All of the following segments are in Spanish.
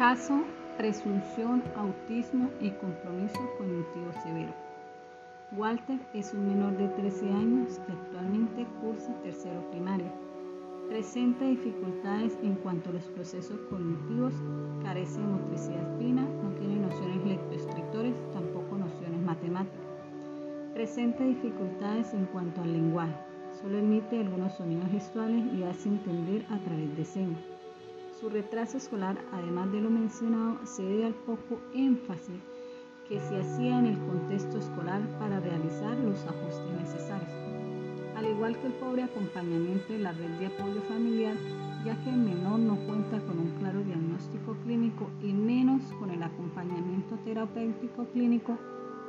Caso, presunción, autismo y compromiso cognitivo severo. Walter es un menor de 13 años que actualmente cursa tercero primaria. Presenta dificultades en cuanto a los procesos cognitivos, carece de motricidad fina, no tiene nociones lectoescritores, tampoco nociones matemáticas. Presenta dificultades en cuanto al lenguaje, solo emite algunos sonidos gestuales y hace entender a través de señas. Su retraso escolar, además de lo mencionado, se debe al poco énfasis que se hacía en el contexto escolar para realizar los ajustes necesarios. Al igual que el pobre acompañamiento de la red de apoyo familiar, ya que el menor no cuenta con un claro diagnóstico clínico y menos con el acompañamiento terapéutico clínico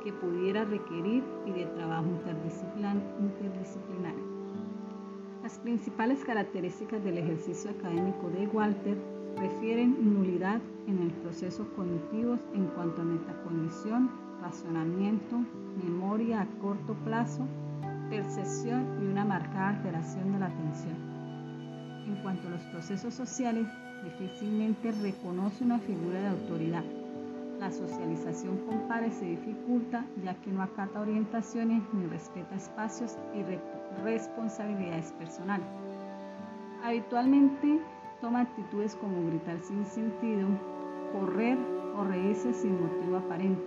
que pudiera requerir y de trabajo interdisciplinario. Principales características del ejercicio académico de Walter refieren nulidad en el proceso cognitivo en cuanto a metacognición, razonamiento, memoria a corto plazo, percepción y una marcada alteración de la atención. En cuanto a los procesos sociales, difícilmente reconoce una figura de autoridad. La socialización con pares se dificulta ya que no acata orientaciones ni respeta espacios y responsabilidades personales. Habitualmente toma actitudes como gritar sin sentido, correr o reírse sin motivo aparente.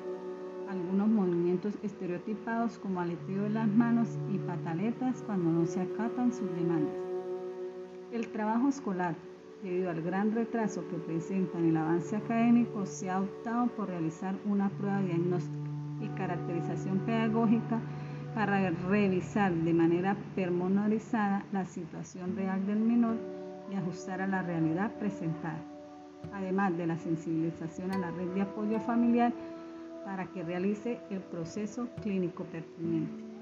Algunos movimientos estereotipados como aleteo de las manos y pataletas cuando no se acatan sus demandas. El trabajo escolar, debido al gran retraso que presenta en el avance académico, se ha optado por realizar una prueba diagnóstica y caracterización pedagógica para revisar de manera pormenorizada la situación real del menor y ajustar a la realidad presentada, además de la sensibilización a la red de apoyo familiar para que realice el proceso clínico pertinente.